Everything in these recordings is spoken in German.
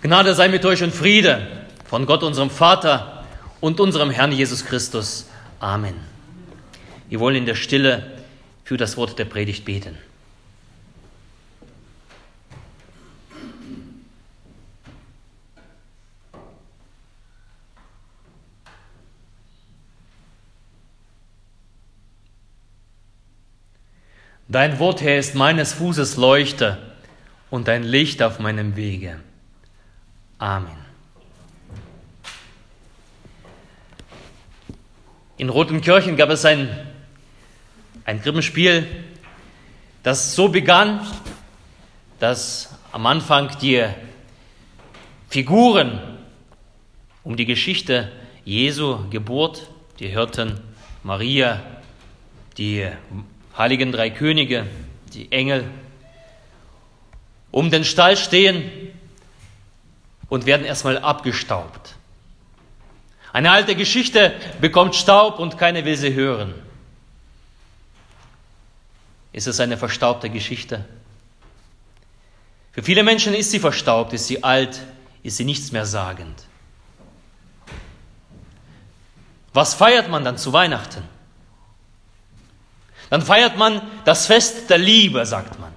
Gnade sei mit euch und Friede von Gott, unserem Vater und unserem Herrn Jesus Christus. Amen. Wir wollen in der Stille für das Wort der Predigt beten. Dein Wort, Herr, ist meines Fußes Leuchte und dein Licht auf meinem Wege. Amen. In Rotenkirchen gab es ein, ein Krippenspiel, das so begann, dass am Anfang die Figuren um die Geschichte Jesu Geburt, die Hirten Maria, die heiligen drei Könige, die Engel, um den Stall stehen und werden erstmal abgestaubt. Eine alte Geschichte bekommt Staub und keiner will sie hören. Ist es eine verstaubte Geschichte? Für viele Menschen ist sie verstaubt, ist sie alt, ist sie nichts mehr sagend. Was feiert man dann zu Weihnachten? Dann feiert man das Fest der Liebe, sagt man.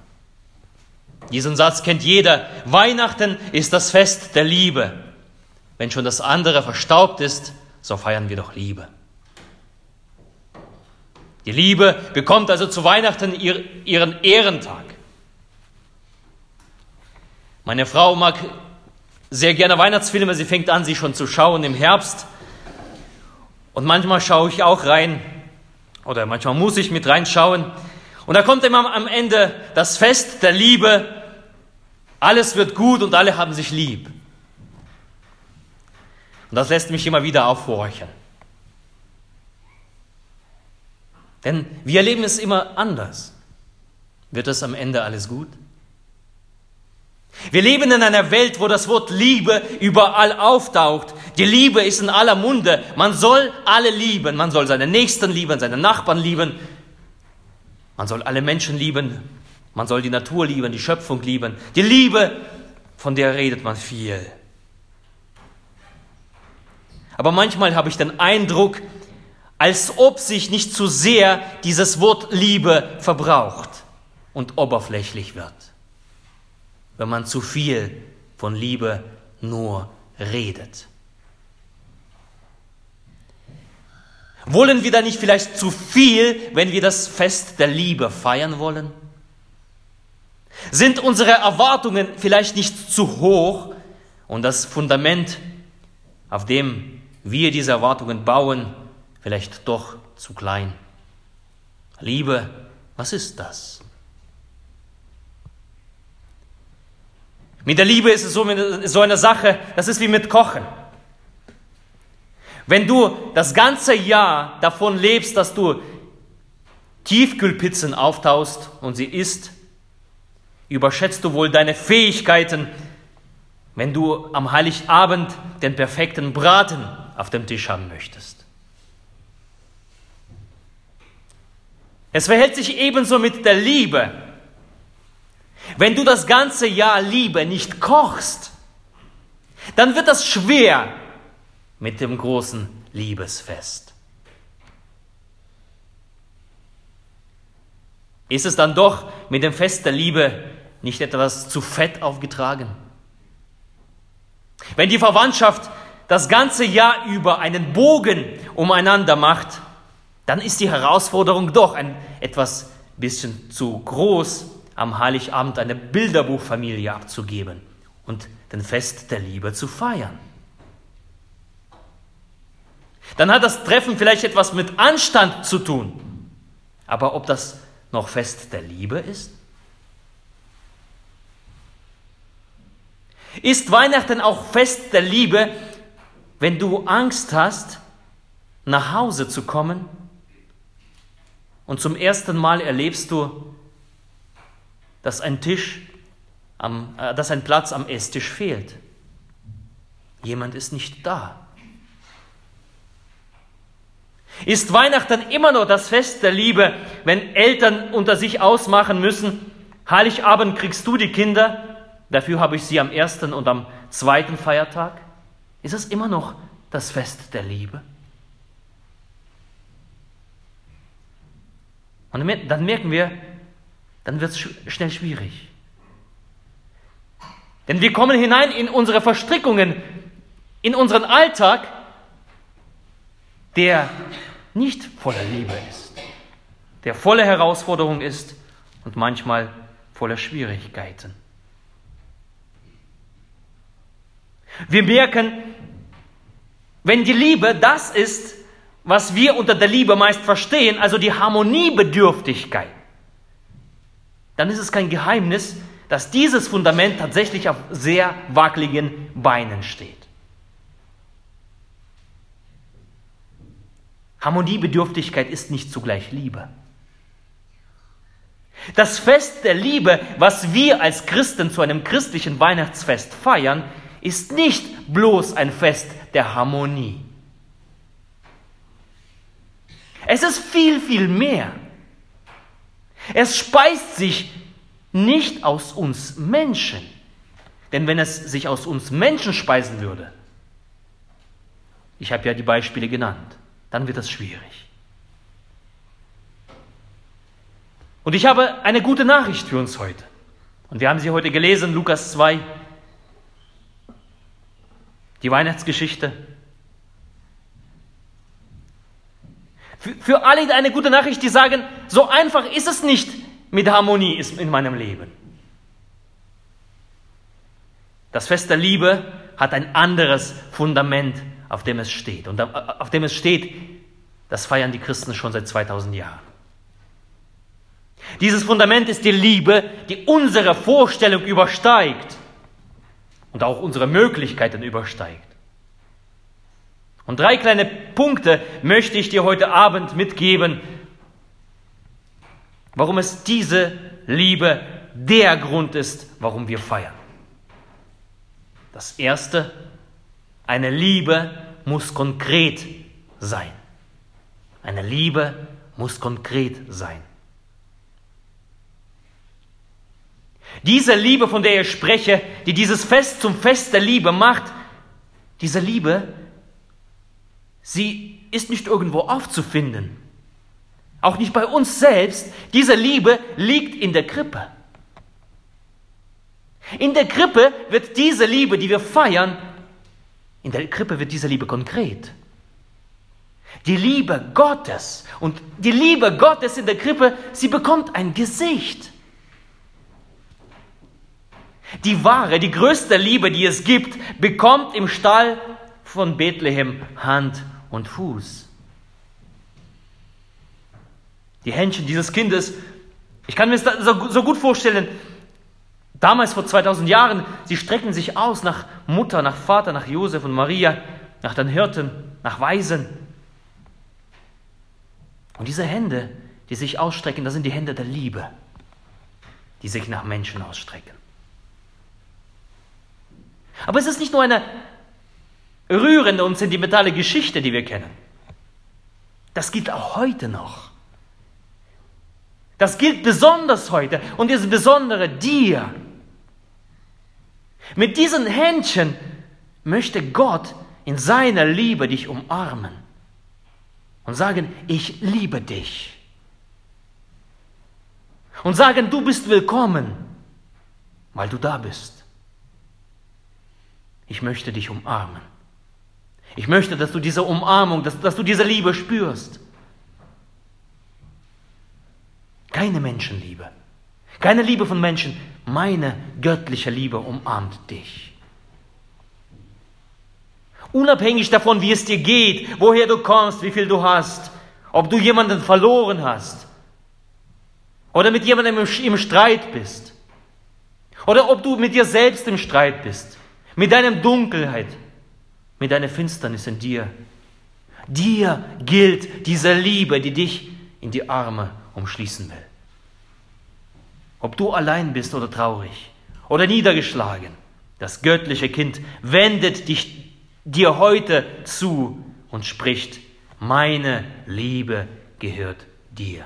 Diesen Satz kennt jeder. Weihnachten ist das Fest der Liebe. Wenn schon das andere verstaubt ist, so feiern wir doch Liebe. Die Liebe bekommt also zu Weihnachten ihren Ehrentag. Meine Frau mag sehr gerne Weihnachtsfilme. Sie fängt an, sie schon zu schauen im Herbst. Und manchmal schaue ich auch rein, oder manchmal muss ich mit reinschauen. Und da kommt immer am Ende das Fest der Liebe alles wird gut und alle haben sich lieb. Und das lässt mich immer wieder aufhorchen. Denn wir erleben es immer anders. Wird es am Ende alles gut? Wir leben in einer Welt, wo das Wort Liebe überall auftaucht. Die Liebe ist in aller Munde. Man soll alle lieben. Man soll seine Nächsten lieben, seine Nachbarn lieben. Man soll alle Menschen lieben, man soll die Natur lieben, die Schöpfung lieben. Die Liebe, von der redet man viel. Aber manchmal habe ich den Eindruck, als ob sich nicht zu sehr dieses Wort Liebe verbraucht und oberflächlich wird, wenn man zu viel von Liebe nur redet. Wollen wir da nicht vielleicht zu viel, wenn wir das Fest der Liebe feiern wollen? Sind unsere Erwartungen vielleicht nicht zu hoch und das Fundament, auf dem wir diese Erwartungen bauen, vielleicht doch zu klein? Liebe, was ist das? Mit der Liebe ist es so, eine Sache, das ist wie mit Kochen. Wenn du das ganze Jahr davon lebst, dass du Tiefkühlpizzen auftaust und sie isst, überschätzt du wohl deine Fähigkeiten, wenn du am Heiligabend den perfekten Braten auf dem Tisch haben möchtest. Es verhält sich ebenso mit der Liebe. Wenn du das ganze Jahr Liebe nicht kochst, dann wird das schwer mit dem großen Liebesfest. Ist es dann doch mit dem Fest der Liebe nicht etwas zu fett aufgetragen? Wenn die Verwandtschaft das ganze Jahr über einen Bogen umeinander macht, dann ist die Herausforderung doch ein etwas bisschen zu groß, am Heiligabend eine Bilderbuchfamilie abzugeben und den Fest der Liebe zu feiern. Dann hat das Treffen vielleicht etwas mit Anstand zu tun. Aber ob das noch Fest der Liebe ist? Ist Weihnachten auch Fest der Liebe, wenn du Angst hast, nach Hause zu kommen und zum ersten Mal erlebst du, dass ein Tisch, am, äh, dass ein Platz am Esstisch fehlt. Jemand ist nicht da. Ist Weihnachten immer noch das Fest der Liebe, wenn Eltern unter sich ausmachen müssen, Heiligabend kriegst du die Kinder Dafür habe ich sie am ersten und am zweiten Feiertag? Ist es immer noch das Fest der Liebe? Und dann merken wir, dann wird es schnell schwierig. Denn wir kommen hinein in unsere Verstrickungen, in unseren Alltag, der nicht voller Liebe ist, der voller Herausforderung ist und manchmal voller Schwierigkeiten. Wir merken, wenn die Liebe das ist, was wir unter der Liebe meist verstehen, also die Harmoniebedürftigkeit, dann ist es kein Geheimnis, dass dieses Fundament tatsächlich auf sehr wackeligen Beinen steht. Harmoniebedürftigkeit ist nicht zugleich Liebe. Das Fest der Liebe, was wir als Christen zu einem christlichen Weihnachtsfest feiern, ist nicht bloß ein Fest der Harmonie. Es ist viel, viel mehr. Es speist sich nicht aus uns Menschen. Denn wenn es sich aus uns Menschen speisen würde, ich habe ja die Beispiele genannt, dann wird es schwierig. Und ich habe eine gute Nachricht für uns heute. Und wir haben sie heute gelesen, Lukas 2, die Weihnachtsgeschichte. Für, für alle eine gute Nachricht, die sagen, so einfach ist es nicht mit Harmonie in meinem Leben. Das Fest der Liebe hat ein anderes Fundament, auf dem es steht. Und auf dem es steht, das feiern die Christen schon seit 2000 Jahren. Dieses Fundament ist die Liebe, die unsere Vorstellung übersteigt und auch unsere Möglichkeiten übersteigt. Und drei kleine Punkte möchte ich dir heute Abend mitgeben, warum es diese Liebe der Grund ist, warum wir feiern. Das Erste, eine Liebe muss konkret sein. Eine Liebe muss konkret sein. Diese Liebe, von der ich spreche, die dieses Fest zum Fest der Liebe macht, diese Liebe, sie ist nicht irgendwo aufzufinden. Auch nicht bei uns selbst. Diese Liebe liegt in der Krippe. In der Krippe wird diese Liebe, die wir feiern, in der Krippe wird diese Liebe konkret. Die Liebe Gottes und die Liebe Gottes in der Krippe, sie bekommt ein Gesicht. Die wahre, die größte Liebe, die es gibt, bekommt im Stall von Bethlehem Hand und Fuß. Die Händchen dieses Kindes, ich kann mir das so, gut vorstellen, damals vor 2000 Jahren, sie strecken sich aus nach Mutter, nach Vater, nach Josef und Maria, nach den Hirten, nach Weisen. Und diese Hände, die sich ausstrecken, das sind die Hände der Liebe, die sich nach Menschen ausstrecken. Aber es ist nicht nur eine rührende und sentimentale Geschichte, die wir kennen. Das gilt auch heute noch. Das gilt besonders heute und insbesondere dir. Mit diesen Händchen möchte Gott in seiner Liebe dich umarmen und sagen, ich liebe dich. Und sagen, du bist willkommen, weil du da bist. Ich möchte dich umarmen. Ich möchte, dass du diese Umarmung, dass, dass du diese Liebe spürst. Keine Menschenliebe, keine Liebe von Menschen, meine göttliche Liebe umarmt dich. Unabhängig davon, wie es dir geht, woher du kommst, wie viel du hast, ob du jemanden verloren hast oder mit jemandem im Streit bist oder ob du mit dir selbst im Streit bist mit deiner Dunkelheit, mit deiner Finsternis in dir. Dir gilt diese Liebe, die dich in die Arme umschließen will. Ob du allein bist oder traurig oder niedergeschlagen, das göttliche Kind wendet dich dir heute zu und spricht, meine Liebe gehört dir.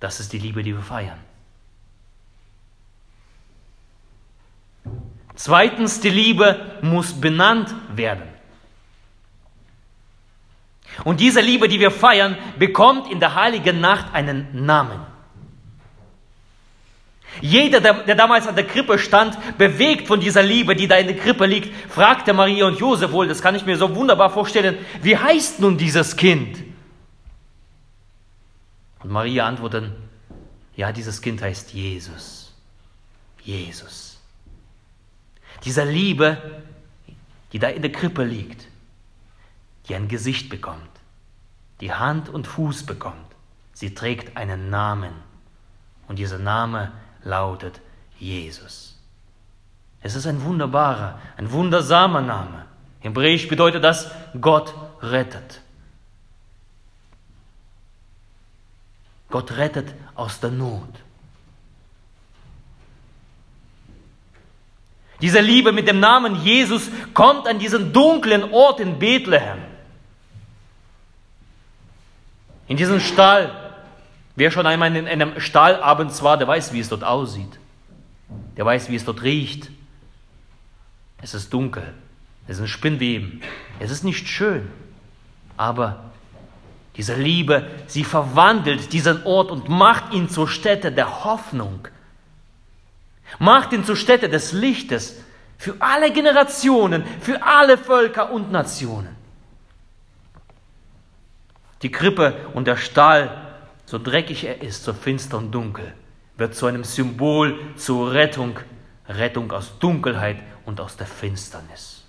Das ist die Liebe, die wir feiern. Zweitens, die Liebe muss benannt werden. Und diese Liebe, die wir feiern, bekommt in der heiligen Nacht einen Namen. Jeder, der, der, damals an der Krippe stand, bewegt von dieser Liebe, die da in der Krippe liegt, fragte Maria und Josef wohl, das kann ich mir so wunderbar vorstellen, wie heißt nun dieses Kind? Und Maria antwortete, ja, dieses Kind heißt Jesus. Jesus. Dieser Liebe, die da in der Krippe liegt, die ein Gesicht bekommt, die Hand und Fuß bekommt. Sie trägt einen Namen. Und dieser Name lautet Jesus. Es ist ein wunderbarer, ein wundersamer Name. Hebräisch bedeutet das Gott rettet. Gott rettet aus der Not. Diese Liebe mit dem Namen Jesus kommt an diesen dunklen Ort in Bethlehem. In diesem Stall. Wer schon einmal in einem Stall abends war, der weiß, wie es dort aussieht. Der weiß, wie es dort riecht. Es ist dunkel. Es sind Spinnweben. Es ist nicht schön. Aber diese Liebe, sie verwandelt diesen Ort und macht ihn zur Stätte der Hoffnung. Macht ihn zur Stätte des Lichtes für alle Generationen, für alle Völker und Nationen. Die Krippe und der Stall, so dreckig er ist, so finster und dunkel, wird zu einem Symbol zur Rettung, Rettung aus Dunkelheit und aus der Finsternis.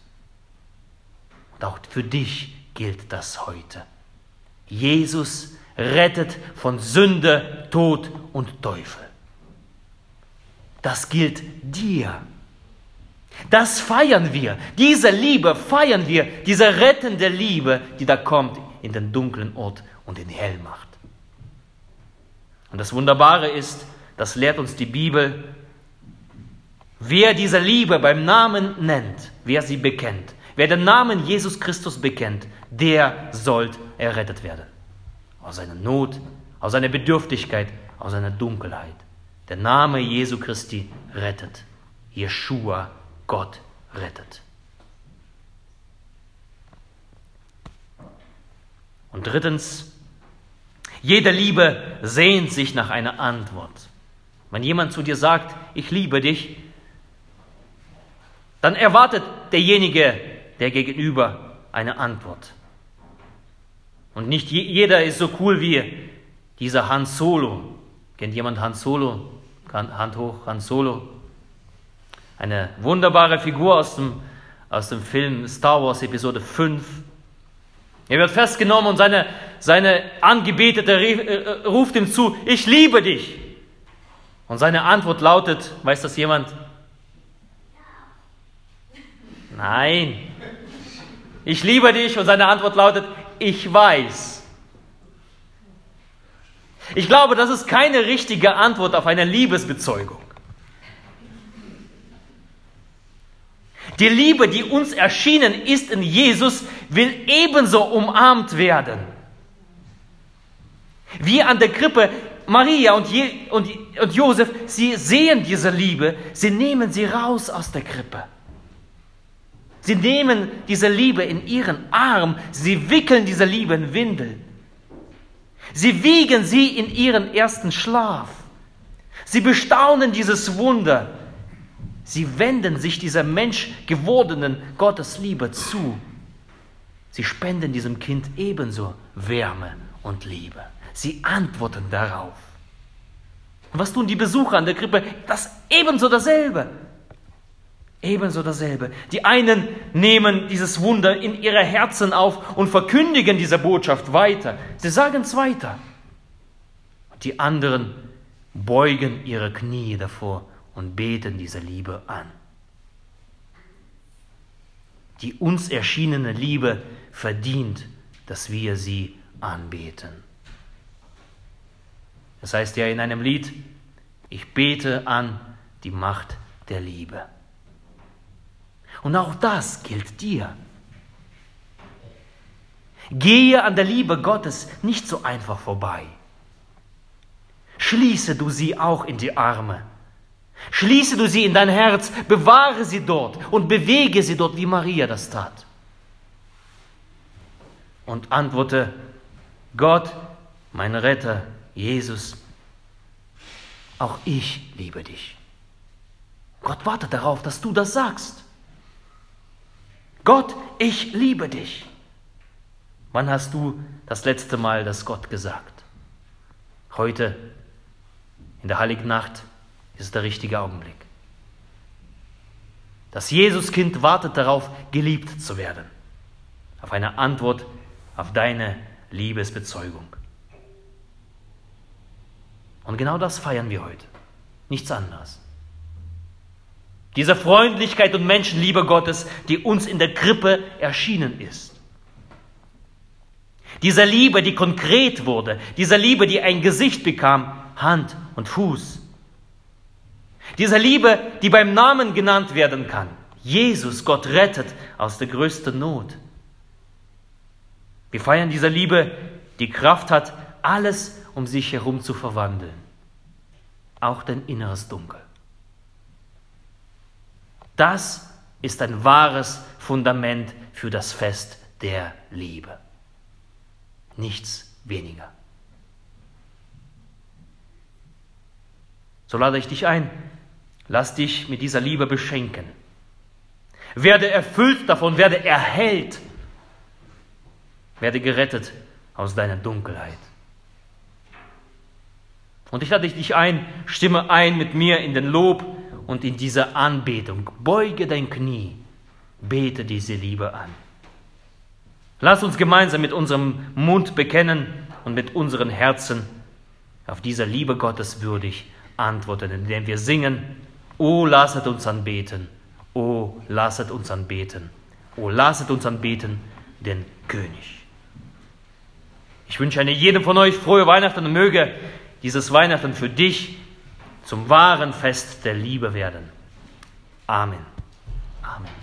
Und auch für dich gilt das heute. Jesus rettet von Sünde, Tod und Teufel. Das gilt dir. Das feiern wir. Diese Liebe feiern wir. Diese rettende Liebe, die da kommt in den dunklen Ort und in hell macht. Und das Wunderbare ist, das lehrt uns die Bibel, wer diese Liebe beim Namen nennt, wer sie bekennt, wer den Namen Jesus Christus bekennt, der soll errettet werden. Aus seiner Not, aus seiner Bedürftigkeit, aus seiner Dunkelheit. Der Name Jesu Christi rettet. Jeshua, Gott rettet. Und drittens, jede Liebe sehnt sich nach einer Antwort. Wenn jemand zu dir sagt, ich liebe dich, dann erwartet derjenige, der gegenüber, eine Antwort. Und nicht jeder ist so cool wie dieser Han Solo. Kennt jemand Han Solo? Hand hoch, Han Solo. Eine wunderbare Figur aus dem, aus dem Film Star Wars Episode 5. Er wird festgenommen und seine, seine Angebetete äh, ruft ihm zu, ich liebe dich. Und seine Antwort lautet, weiß das jemand? Nein. Ich liebe dich und seine Antwort lautet, ich weiß. Ich glaube, das ist keine richtige Antwort auf eine Liebesbezeugung. Die Liebe, die uns erschienen ist in Jesus, will ebenso umarmt werden. Wie an der Krippe Maria und, Je und, und Josef, sie sehen diese Liebe, sie nehmen sie raus aus der Krippe. Sie nehmen diese Liebe in ihren Arm, sie wickeln diese Liebe in Windeln. Sie wiegen sie in ihren ersten Schlaf. Sie bestaunen dieses Wunder. Sie wenden sich dieser menschgewordenen Gottesliebe zu. Sie spenden diesem Kind ebenso Wärme und Liebe. Sie antworten darauf. Und was tun die Besucher an der Krippe? Das ebenso dasselbe. Ebenso dasselbe. Die einen nehmen dieses Wunder in ihre Herzen auf und verkündigen diese Botschaft weiter. Sie sagen es weiter. Die anderen beugen ihre Knie davor und beten diese Liebe an. Die uns erschienene Liebe verdient, dass wir sie anbeten. Das heißt ja in einem Lied, ich bete an die Macht der Liebe. Und auch das gilt dir. Gehe an der Liebe Gottes nicht so einfach vorbei. Schließe du sie auch in die Arme Schließe du sie in dein Herz, bewahre sie dort und bewege sie dort, wie Maria das tat. Und antworte, Gott, mein Retter, Jesus, auch ich liebe dich. Gott wartet darauf, dass du das sagst. Gott, ich liebe dich. Wann hast du das letzte Mal das Gott gesagt? Heute, in der heiligen Nacht, ist der richtige Augenblick. Das Jesuskind wartet darauf, geliebt zu werden, auf eine Antwort auf deine Liebesbezeugung. Und genau das feiern wir heute, nichts anderes. Diese Freundlichkeit und Menschenliebe Gottes, die uns in der Krippe erschienen ist. Dieser Liebe, die konkret wurde, dieser Liebe, die ein Gesicht bekam, Hand und Fuß. Dieser Liebe, die beim Namen genannt werden kann. Jesus, Gott rettet aus der größten Not. Wir feiern dieser Liebe, die Kraft hat, alles um sich herum zu verwandeln. Auch dein inneres Dunkel. Das ist ein wahres Fundament für das Fest der Liebe. Nichts weniger. So lade ich dich ein, lass dich mit dieser Liebe beschenken. Werde erfüllt davon, werde erhellt, werde gerettet aus deiner Dunkelheit. Und ich lade dich ein, stimme ein mit mir in den Lob und in dieser Anbetung. Beuge dein Knie, bete diese Liebe an. Lass uns gemeinsam mit unserem Mund bekennen und mit unseren Herzen auf dieser Liebe Gottes würdig antworten, indem wir singen, O lasset uns anbeten, O lasset uns anbeten, O lasset uns anbeten, den König. Ich wünsche eine jedem von euch frohe Weihnachten und möge dieses Weihnachten für dich zum wahren Fest der Liebe werden. Amen. Amen.